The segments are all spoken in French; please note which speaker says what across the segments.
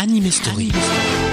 Speaker 1: Anime Story.
Speaker 2: Dans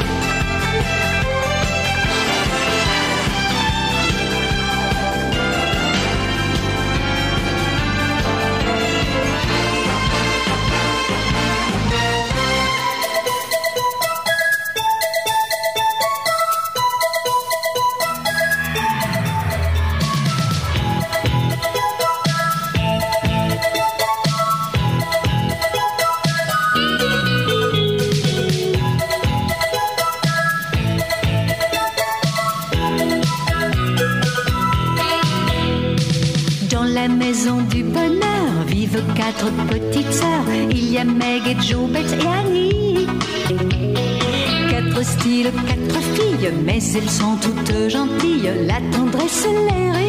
Speaker 2: quatre petites sœurs. Il y a Meg et Joe, Beth et Annie. Quatre styles, quatre filles, mais elles sont toutes gentilles. La tendresse les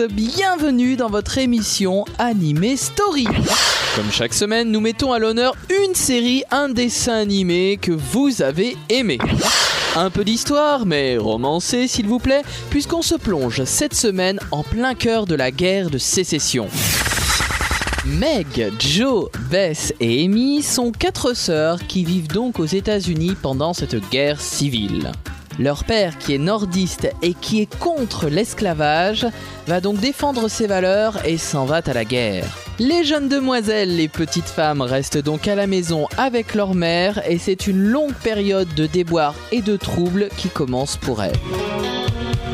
Speaker 3: Bienvenue dans votre émission Animé Story. Comme chaque semaine, nous mettons à l'honneur une série, un dessin animé que vous avez aimé. Un peu d'histoire, mais romancée s'il vous plaît, puisqu'on se plonge cette semaine en plein cœur de la guerre de sécession. Meg, Joe, Bess et Amy sont quatre sœurs qui vivent donc aux États-Unis pendant cette guerre civile. Leur père, qui est nordiste et qui est contre l'esclavage, va donc défendre ses valeurs et s'en va à la guerre. Les jeunes demoiselles, les petites femmes, restent donc à la maison avec leur mère et c'est une longue période de déboire et de troubles qui commence pour elles.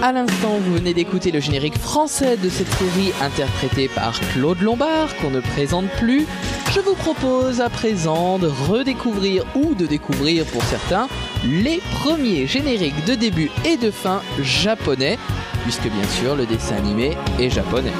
Speaker 3: À l'instant, vous venez d'écouter le générique français de cette série interprété par Claude Lombard, qu'on ne présente plus. Je vous propose à présent de redécouvrir ou de découvrir pour certains les premiers génériques de début et de fin japonais, puisque bien sûr le dessin animé est japonais.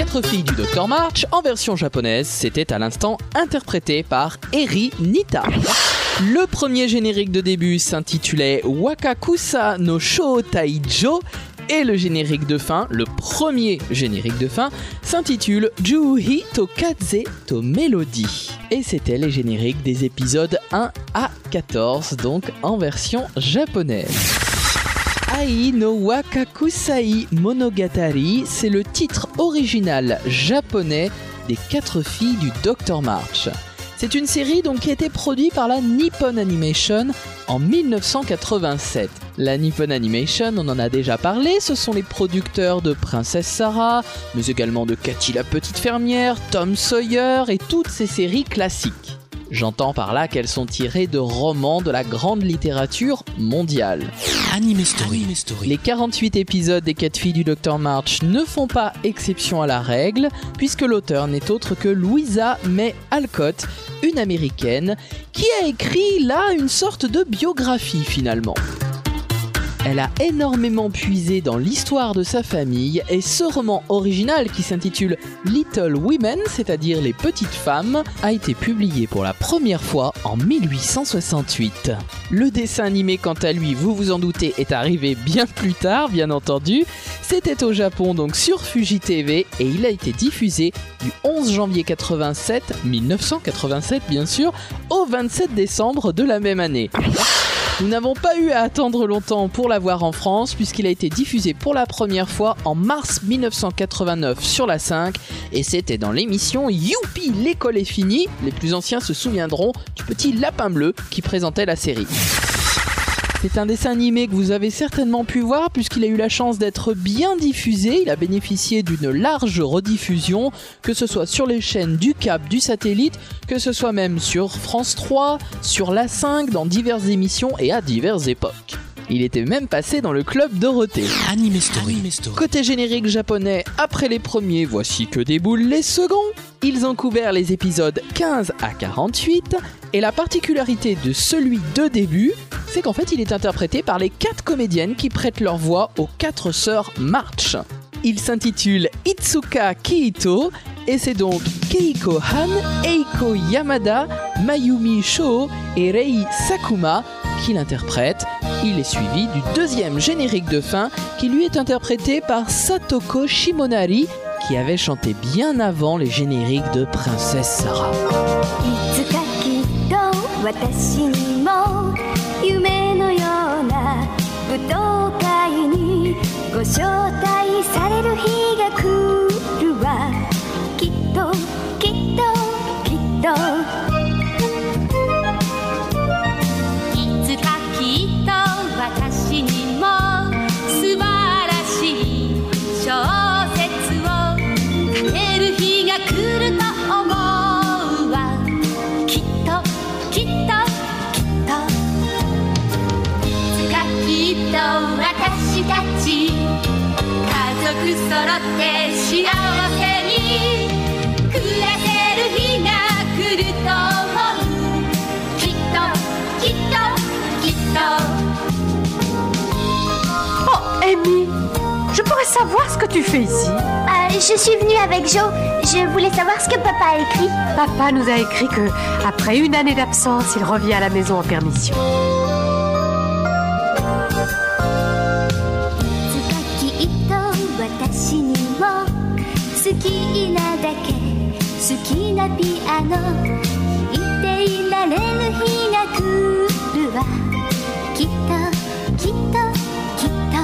Speaker 3: 4 filles du Dr March en version japonaise, c'était à l'instant interprété par Eri Nita. Le premier générique de début s'intitulait Wakakusa no Sho Taijo et le générique de fin, le premier générique de fin, s'intitule Juhi to Kaze to Melody. Et c'était les génériques des épisodes 1 à 14, donc en version japonaise. Ai no Wakakusai Monogatari, c'est le titre original japonais des quatre filles du Dr March. C'est une série donc qui a été produite par la Nippon Animation en 1987. La Nippon Animation, on en a déjà parlé, ce sont les producteurs de Princesse Sarah, mais également de Cathy la petite fermière, Tom Sawyer et toutes ces séries classiques. J'entends par là qu'elles sont tirées de romans de la grande littérature mondiale.
Speaker 1: Anime Story.
Speaker 3: Les 48 épisodes des 4 filles du Dr March ne font pas exception à la règle, puisque l'auteur n'est autre que Louisa May Alcott, une américaine, qui a écrit là une sorte de biographie finalement. Elle a énormément puisé dans l'histoire de sa famille et ce roman original qui s'intitule Little Women, c'est-à-dire les petites femmes, a été publié pour la première fois en 1868. Le dessin animé quant à lui, vous vous en doutez, est arrivé bien plus tard, bien entendu. C'était au Japon donc sur Fuji TV et il a été diffusé du 11 janvier 87, 1987 bien sûr, au 27 décembre de la même année. Nous n'avons pas eu à attendre longtemps pour la voir en France puisqu'il a été diffusé pour la première fois en mars 1989 sur la 5 et c'était dans l'émission Youpi l'école est finie. Les plus anciens se souviendront du petit lapin bleu qui présentait la série. C'est un dessin animé que vous avez certainement pu voir puisqu'il a eu la chance d'être bien diffusé. Il a bénéficié d'une large rediffusion, que ce soit sur les chaînes du Cap, du satellite, que ce soit même sur France 3, sur la 5, dans diverses émissions et à diverses époques. Il était même passé dans le club Dorothée.
Speaker 1: Anime Story.
Speaker 3: Côté générique japonais, après les premiers, voici que déboulent les seconds. Ils ont couvert les épisodes 15 à 48 et la particularité de celui de début, c'est qu'en fait il est interprété par les quatre comédiennes qui prêtent leur voix aux quatre sœurs March. Il s'intitule Itsuka Kiito et c'est donc Keiko Han, Eiko Yamada, Mayumi Sho et Rei Sakuma qui l'interprètent. Il est suivi du deuxième générique de fin qui lui est interprété par Satoko Shimonari qui avait chanté bien avant les génériques de Princesse Sarah.
Speaker 4: って幸せに暮らせる日が来ると思うきっときっときっと
Speaker 5: Oh, Amy, je pourrais savoir ce que tu fais ici.
Speaker 6: Euh, je suis venue avec Joe. Je voulais savoir ce que papa a écrit.
Speaker 5: Papa nous a écrit que, après une année d'absence, il revient à la maison en permission.
Speaker 4: きなだけ好きなピアノ。弾いていられる日が来るわ。きっときっと。きっと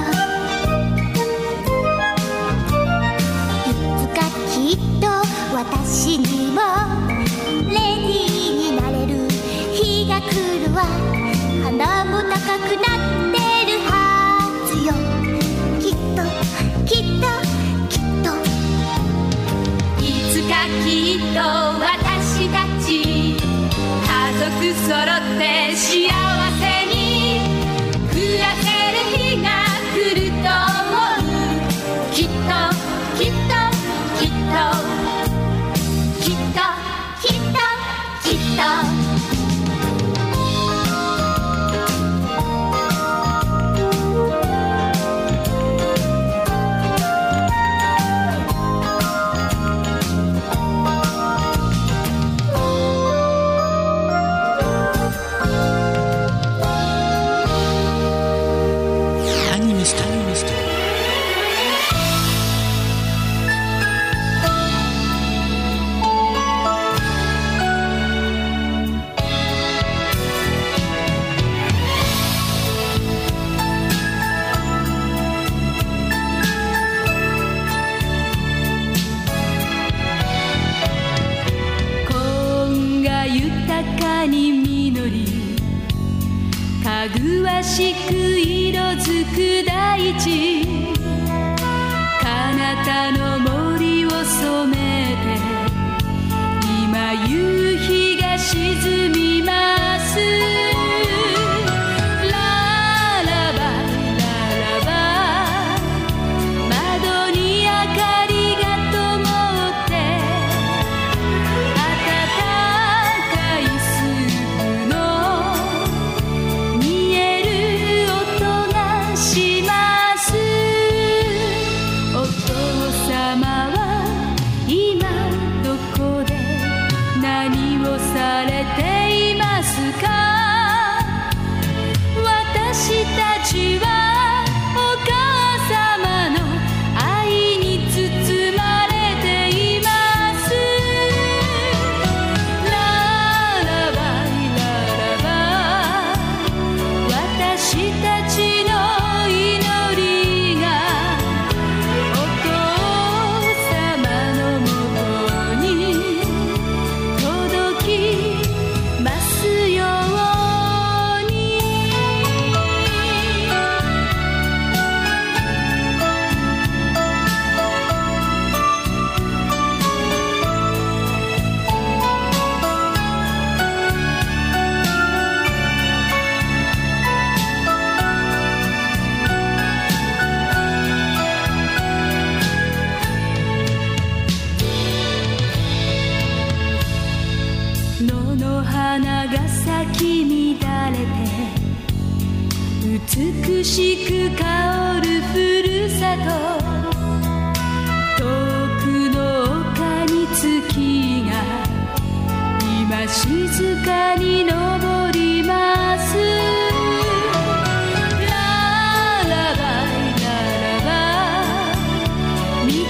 Speaker 4: いつかきっと私にもレディーになれる日が来るわ。鼻も高くなっ
Speaker 2: き Einstein.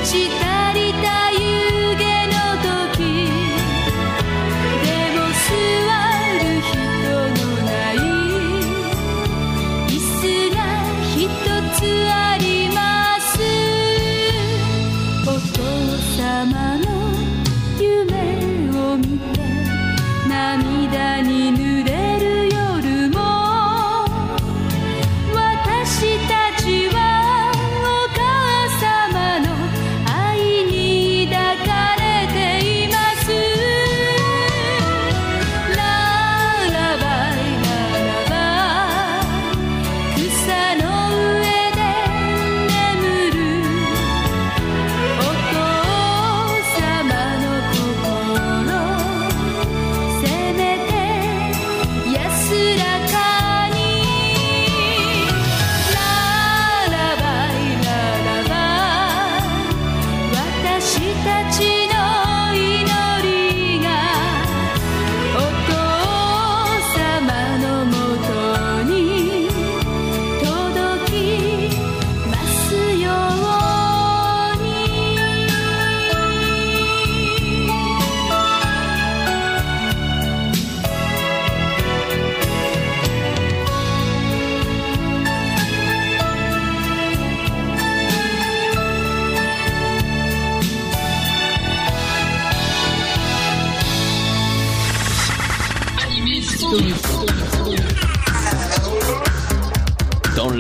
Speaker 3: she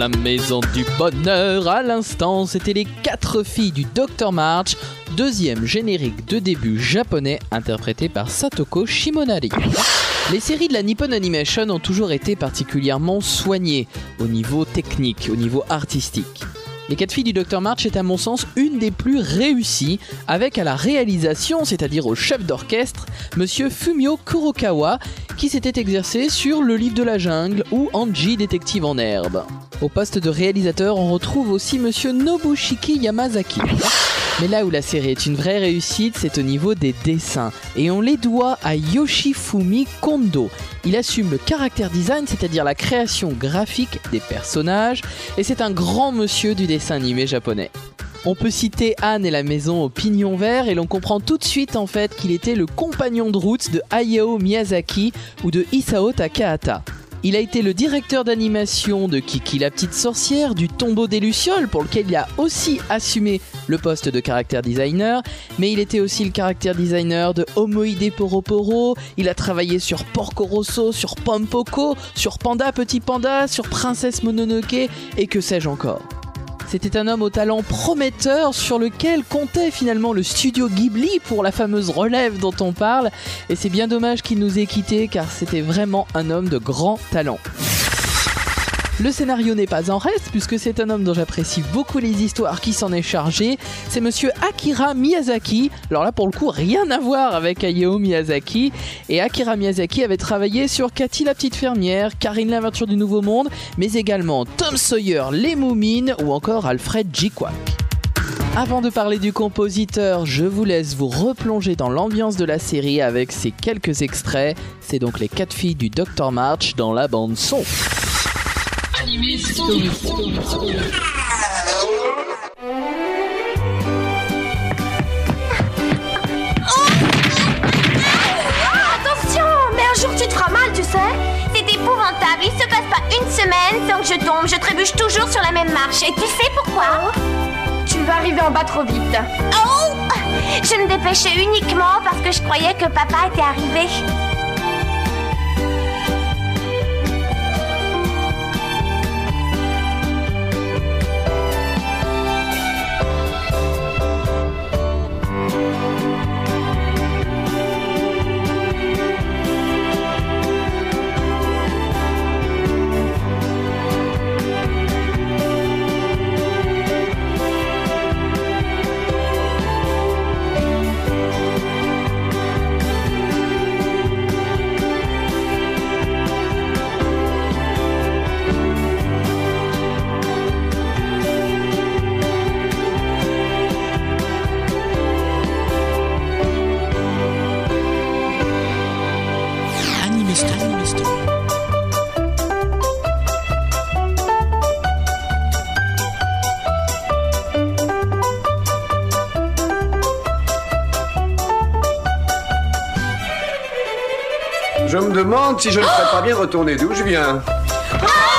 Speaker 3: la maison du bonheur, à l'instant, c'était les quatre filles du Dr March, deuxième générique de début japonais interprété par Satoko Shimonari. Les séries de la Nippon Animation ont toujours été particulièrement soignées au niveau technique, au niveau artistique. Les quatre filles du Dr March est à mon sens une des plus réussies, avec à la réalisation, c'est-à-dire au chef d'orchestre, Monsieur Fumio Kurokawa, qui s'était exercé sur Le Livre de la Jungle ou Anji Détective en herbe. Au poste de réalisateur, on retrouve aussi Monsieur Nobushiki Yamazaki. Mais là où la série est une vraie réussite, c'est au niveau des dessins. Et on les doit à Yoshifumi Kondo. Il assume le caractère design, c'est-à-dire la création graphique des personnages, et c'est un grand monsieur du dessin animé japonais. On peut citer Anne et la maison au pignon vert et l'on comprend tout de suite en fait qu'il était le compagnon de route de Hayao Miyazaki ou de Isao Takahata. Il a été le directeur d'animation de Kiki la petite sorcière, du tombeau des Lucioles, pour lequel il a aussi assumé le poste de caractère designer, mais il était aussi le caractère designer de Homoide Poroporo, il a travaillé sur Porco Rosso, sur Pompoko, sur Panda Petit Panda, sur Princesse Mononoke, et que sais-je encore. C'était un homme au talent prometteur sur lequel comptait finalement le studio Ghibli pour la fameuse relève dont on parle. Et c'est bien dommage qu'il nous ait quittés car c'était vraiment un homme de grand talent. Le scénario n'est pas en reste puisque c'est un homme dont j'apprécie beaucoup les histoires qui s'en est chargé. C'est monsieur Akira Miyazaki. Alors là pour le coup rien à voir avec Hayao Miyazaki. Et Akira Miyazaki avait travaillé sur Cathy la petite fermière, Karine l'aventure du nouveau monde, mais également Tom Sawyer, Les Moumines ou encore Alfred J. Kwak. Avant de parler du compositeur, je vous laisse vous replonger dans l'ambiance de la série avec ces quelques extraits. C'est donc les quatre filles du Dr March dans la bande son.
Speaker 6: Attention Mais un jour tu te feras mal, tu sais C'est épouvantable, il se passe pas une semaine sans que je tombe, je trébuche toujours sur la même marche. Et tu sais pourquoi?
Speaker 5: Tu vas arriver en bas trop vite.
Speaker 6: Oh Je me dépêchais uniquement parce que je croyais que papa était arrivé.
Speaker 7: Si je ne serais pas bien retourné d'où je viens? Malheureusement,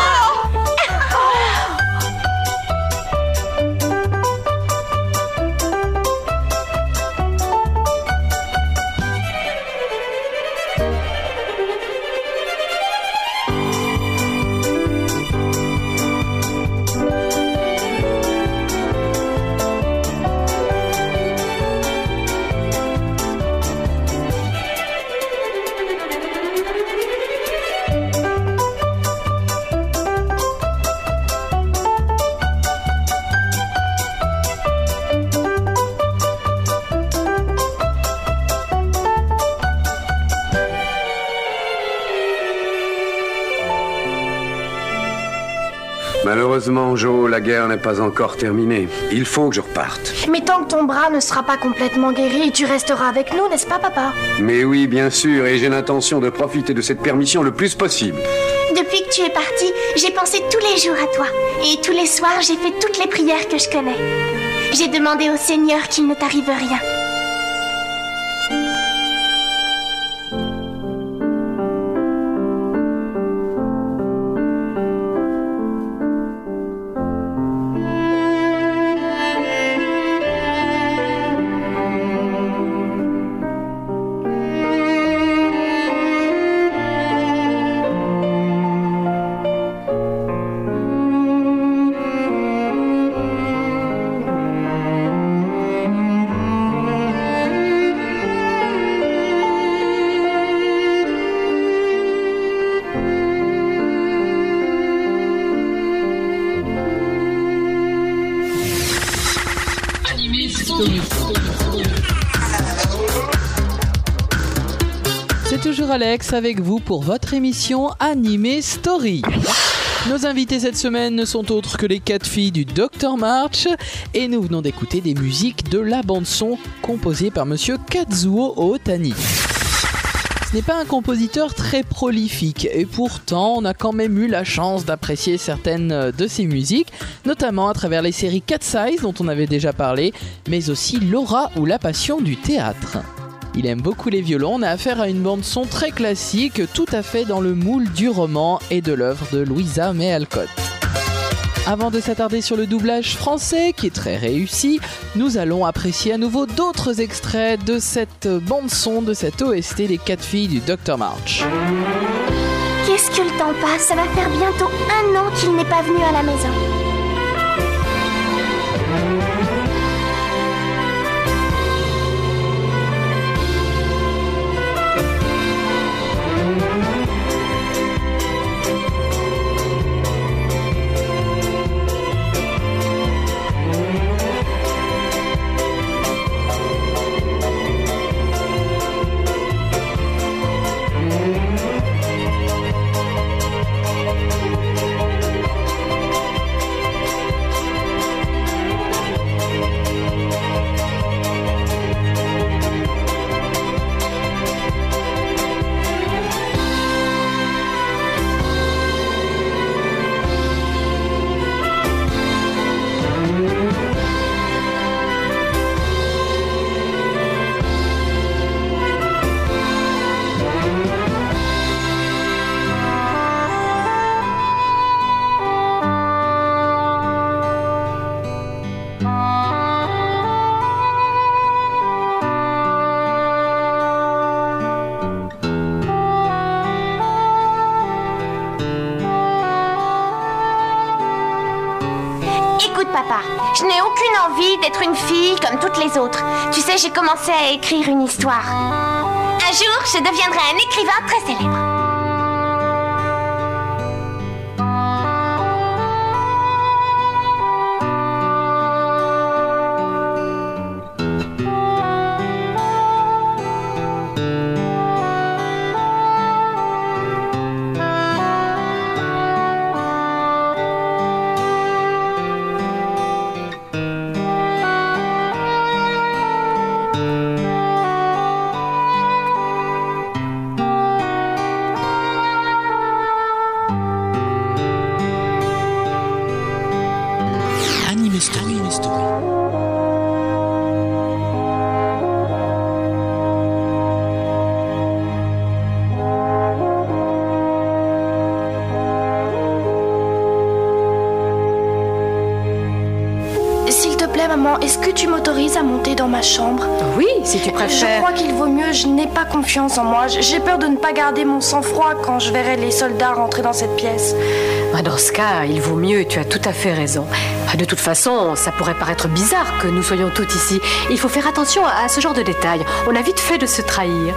Speaker 7: la guerre n'est pas encore terminée. Il faut que je reparte.
Speaker 5: Mais tant que ton bras ne sera pas complètement guéri, tu resteras avec nous, n'est-ce pas, papa?
Speaker 7: Mais oui, bien sûr, et j'ai l'intention de profiter de cette permission le plus possible.
Speaker 6: Depuis que tu es parti, j'ai pensé tous les jours à toi. Et tous les soirs, j'ai fait toutes les prières que je connais. J'ai demandé au Seigneur qu'il ne t'arrive rien.
Speaker 3: Alex avec vous pour votre émission Animé Story. Nos invités cette semaine ne sont autres que les quatre filles du Dr March et nous venons d'écouter des musiques de la bande son composée par monsieur Kazuo Otani. Ce n'est pas un compositeur très prolifique et pourtant on a quand même eu la chance d'apprécier certaines de ses musiques, notamment à travers les séries Cat Size dont on avait déjà parlé, mais aussi Laura ou La Passion du théâtre. Il aime beaucoup les violons, on a affaire à une bande son très classique, tout à fait dans le moule du roman et de l'œuvre de Louisa May Alcott. Avant de s'attarder sur le doublage français, qui est très réussi, nous allons apprécier à nouveau d'autres extraits de cette bande son, de cette OST des quatre filles du Dr March.
Speaker 6: Qu'est-ce que le temps passe? Ça va faire bientôt un an qu'il n'est pas venu à la maison. Je n'ai aucune envie d'être une fille comme toutes les autres. Tu sais, j'ai commencé à écrire une histoire. Un jour, je deviendrai un écrivain très célèbre.
Speaker 8: Dans ma chambre
Speaker 5: Oui, si tu
Speaker 8: Je
Speaker 5: préfères.
Speaker 8: crois qu'il vaut mieux, je n'ai pas confiance en moi. J'ai peur de ne pas garder mon sang-froid quand je verrai les soldats rentrer dans cette pièce.
Speaker 5: Ah, Dans ce cas, il vaut mieux, tu as tout à fait raison. Ah, De toute façon, ça pourrait paraître bizarre que nous soyons toutes ici. Il faut faire attention à ce genre de détails. On a vite fait de se trahir.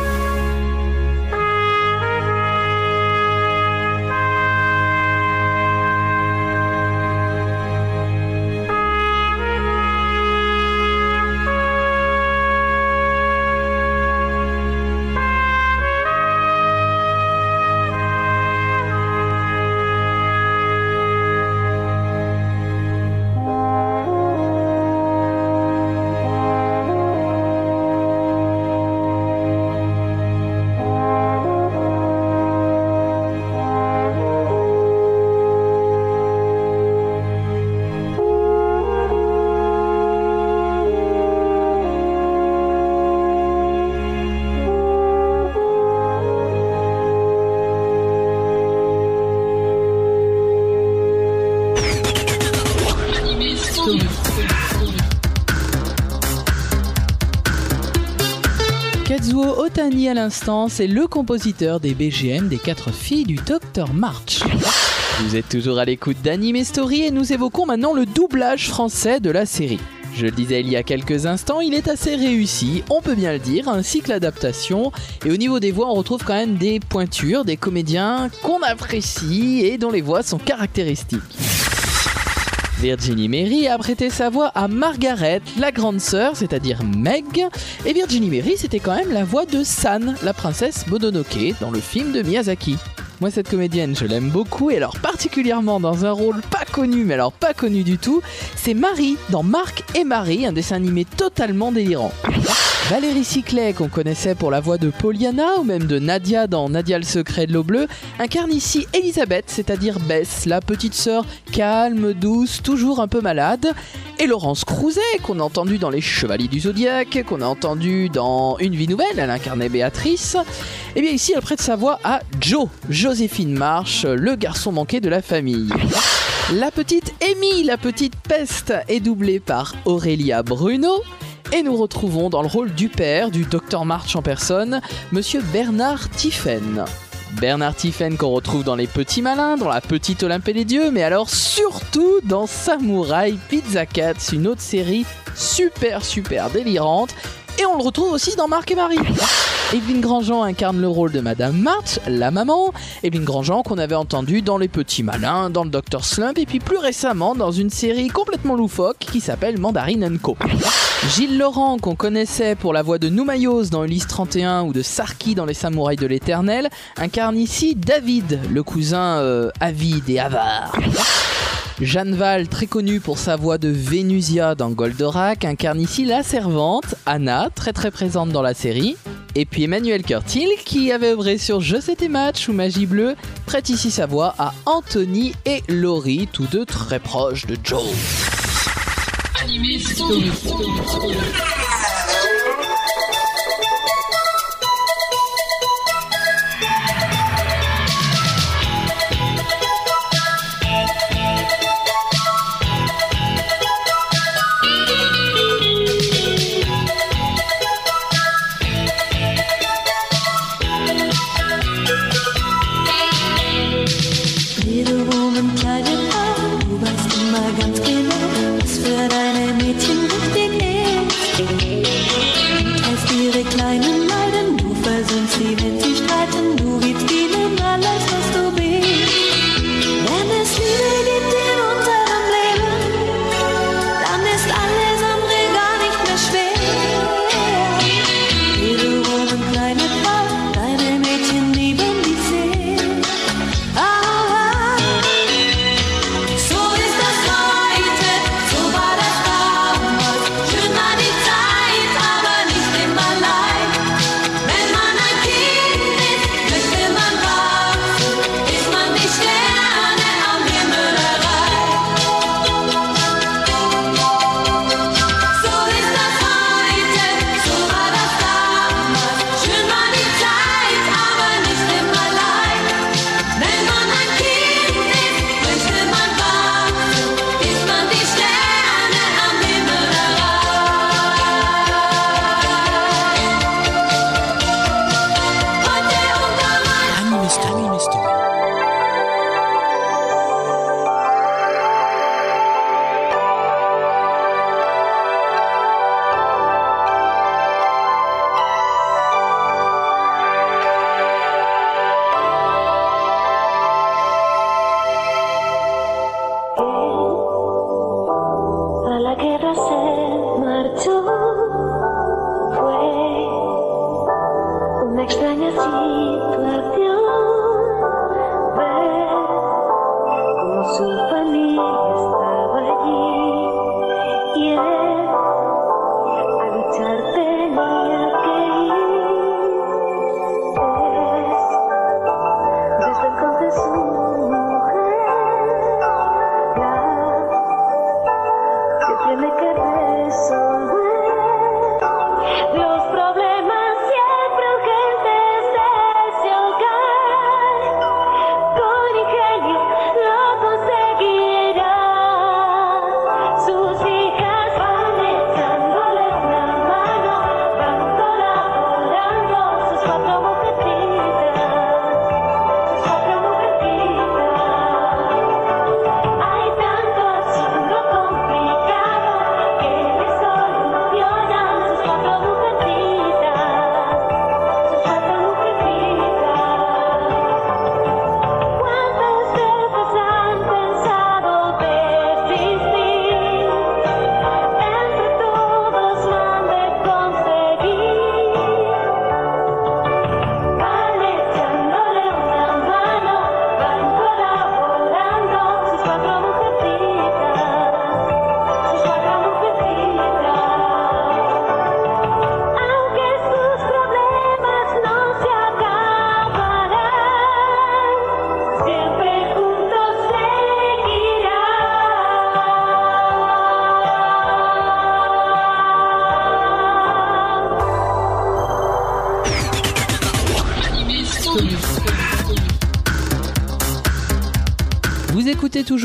Speaker 3: Kazuo Otani à l'instant, c'est le compositeur des BGM des quatre filles du Dr March. Vous êtes toujours à l'écoute d'Anime Story et nous évoquons maintenant le doublage français de la série. Je le disais il y a quelques instants, il est assez réussi, on peut bien le dire, ainsi que l'adaptation. Et au niveau des voix, on retrouve quand même des pointures, des comédiens qu'on apprécie et dont les voix sont caractéristiques. Virginie Mary a prêté sa voix à Margaret, la grande sœur, c'est-à-dire Meg. Et Virginie Mary, c'était quand même la voix de San, la princesse Mononoke, dans le film de Miyazaki. Moi, cette comédienne, je l'aime beaucoup, et alors particulièrement dans un rôle pas connu, mais alors pas connu du tout, c'est Marie dans Marc et Marie, un dessin animé totalement délirant. Valérie Ciclet, qu'on connaissait pour la voix de Pollyanna ou même de Nadia dans Nadia le secret de l'eau bleue, incarne ici Elisabeth, c'est-à-dire Bess, la petite sœur calme, douce, toujours un peu malade. Et Laurence Crouzet, qu'on a entendu dans Les Chevaliers du Zodiaque, qu'on a entendu dans Une vie nouvelle, elle incarnait Béatrice. Et bien ici, elle prête sa voix à Joe, Joséphine Marche, le garçon manqué de la famille. La petite Amy, la petite peste, est doublée par Aurélia Bruno. Et nous retrouvons dans le rôle du père du docteur March en personne, monsieur Bernard Tiffen. Bernard Tiffen qu'on retrouve dans Les Petits Malins, dans La Petite Olympée des Dieux, mais alors surtout dans Samurai Pizza Cats, une autre série super super délirante. Et on le retrouve aussi dans Marc et Marie. Evelyne Grandjean incarne le rôle de Madame March, la maman. Evelyne Grandjean qu'on avait entendu dans Les Petits Malins, dans le Dr Slump et puis plus récemment dans une série complètement loufoque qui s'appelle Mandarine Co. Gilles Laurent qu'on connaissait pour la voix de Noumayos dans Ulysse 31 ou de Sarki dans Les Samouraïs de l'Éternel incarne ici David, le cousin euh, avide et avare. Jeanne Val, très connue pour sa voix de Vénusia dans Goldorak, incarne ici la servante, Anna, très très présente dans la série. Et puis Emmanuel Curtil, qui avait œuvré sur Je tes matchs ou Magie Bleue, prête ici sa voix à Anthony et Laurie, tous deux très proches de Joe.
Speaker 1: Anime Story.
Speaker 2: Little woman tied it up,
Speaker 9: my.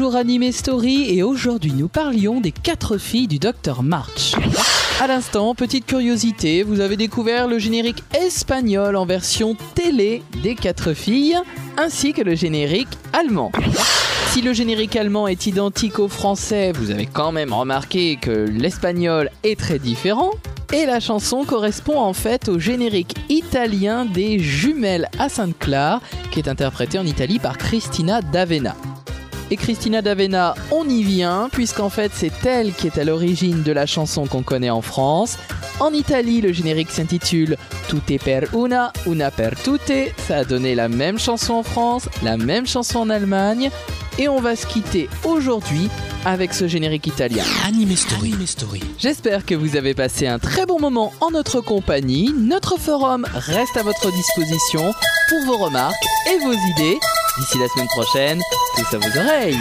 Speaker 9: Toujours Anime Story et aujourd'hui nous parlions des quatre filles du Dr March. À l'instant, petite curiosité, vous avez découvert le générique espagnol en version télé des quatre filles ainsi que le générique allemand. Si le générique allemand est identique au français, vous avez quand même remarqué que l'espagnol est très différent. Et la chanson correspond en fait au générique italien des Jumelles à Sainte-Claire, qui est interprété en Italie par Cristina D'Avena. Et Cristina D'Avena, on y vient, puisqu'en fait c'est elle qui est à l'origine de la chanson qu'on connaît en France. En Italie, le générique s'intitule Tutte per una, una per tutte. Ça a donné la même chanson en France, la même chanson en Allemagne. Et on va se quitter aujourd'hui avec ce générique italien.
Speaker 1: Anime Story. Anime Story.
Speaker 9: J'espère que vous avez passé un très bon moment en notre compagnie. Notre forum reste à votre disposition pour vos remarques et vos idées. D'ici la semaine prochaine, tous à vos oreilles.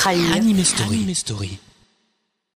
Speaker 5: Trahir.
Speaker 1: Anime Story. Anime Story.